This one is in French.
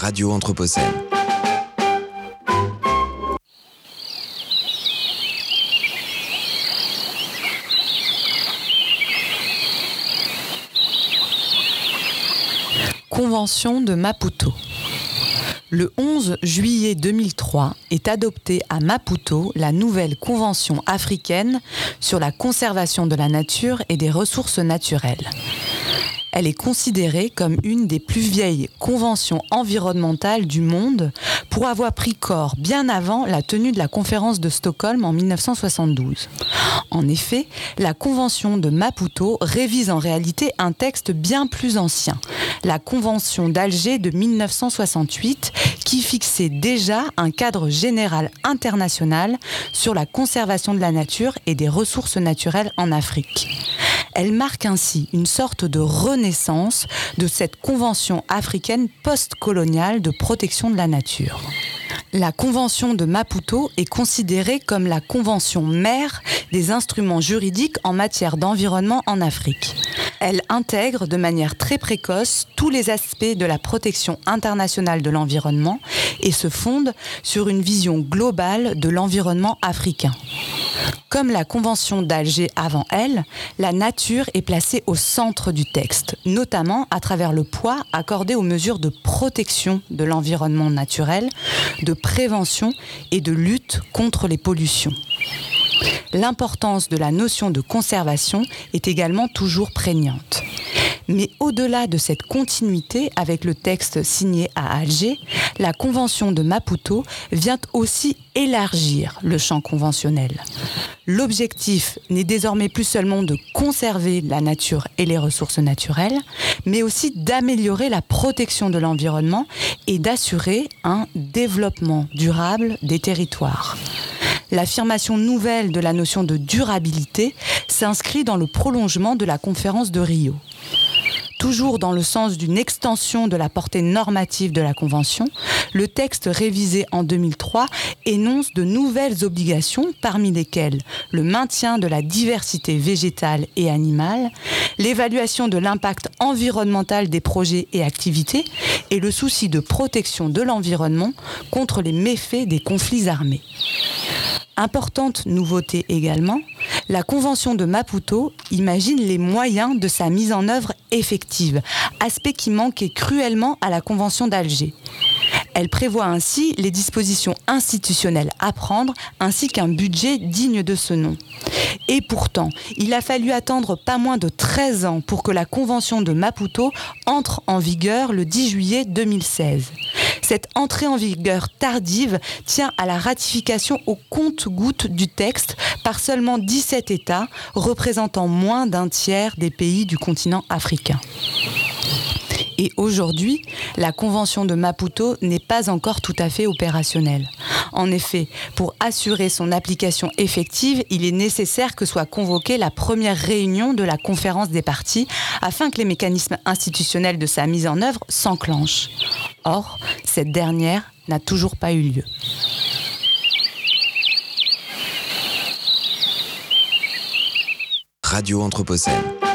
Radio Anthropocène. Convention de Maputo. Le 11 juillet 2003 est adoptée à Maputo la nouvelle Convention africaine sur la conservation de la nature et des ressources naturelles. Elle est considérée comme une des plus vieilles conventions environnementales du monde pour avoir pris corps bien avant la tenue de la conférence de Stockholm en 1972. En effet, la convention de Maputo révise en réalité un texte bien plus ancien, la convention d'Alger de 1968, qui fixait déjà un cadre général international sur la conservation de la nature et des ressources naturelles en Afrique. Elle marque ainsi une sorte de renaissance de cette convention africaine post-coloniale de protection de la nature. La convention de Maputo est considérée comme la convention mère des instruments juridiques en matière d'environnement en Afrique. Elle intègre de manière très précoce tous les aspects de la protection internationale de l'environnement et se fonde sur une vision globale de l'environnement africain. Comme la Convention d'Alger avant elle, la nature est placée au centre du texte, notamment à travers le poids accordé aux mesures de protection de l'environnement naturel, de prévention et de lutte contre les pollutions. L'importance de la notion de conservation est également toujours prégnante. Mais au-delà de cette continuité avec le texte signé à Alger, la Convention de Maputo vient aussi élargir le champ conventionnel. L'objectif n'est désormais plus seulement de conserver la nature et les ressources naturelles, mais aussi d'améliorer la protection de l'environnement et d'assurer un développement durable des territoires. L'affirmation nouvelle de la notion de durabilité s'inscrit dans le prolongement de la conférence de Rio toujours dans le sens d'une extension de la portée normative de la Convention, le texte révisé en 2003 énonce de nouvelles obligations, parmi lesquelles le maintien de la diversité végétale et animale, l'évaluation de l'impact environnemental des projets et activités et le souci de protection de l'environnement contre les méfaits des conflits armés. Importante nouveauté également, la Convention de Maputo imagine les moyens de sa mise en œuvre effective, aspect qui manquait cruellement à la Convention d'Alger. Elle prévoit ainsi les dispositions institutionnelles à prendre ainsi qu'un budget digne de ce nom. Et pourtant, il a fallu attendre pas moins de 13 ans pour que la Convention de Maputo entre en vigueur le 10 juillet 2016. Cette entrée en vigueur tardive tient à la ratification au compte-goutte du texte par seulement 17 États, représentant moins d'un tiers des pays du continent africain. Et aujourd'hui, la Convention de Maputo n'est pas encore tout à fait opérationnelle. En effet, pour assurer son application effective, il est nécessaire que soit convoquée la première réunion de la conférence des parties afin que les mécanismes institutionnels de sa mise en œuvre s'enclenchent. Or, cette dernière n'a toujours pas eu lieu. Radio Anthropocène.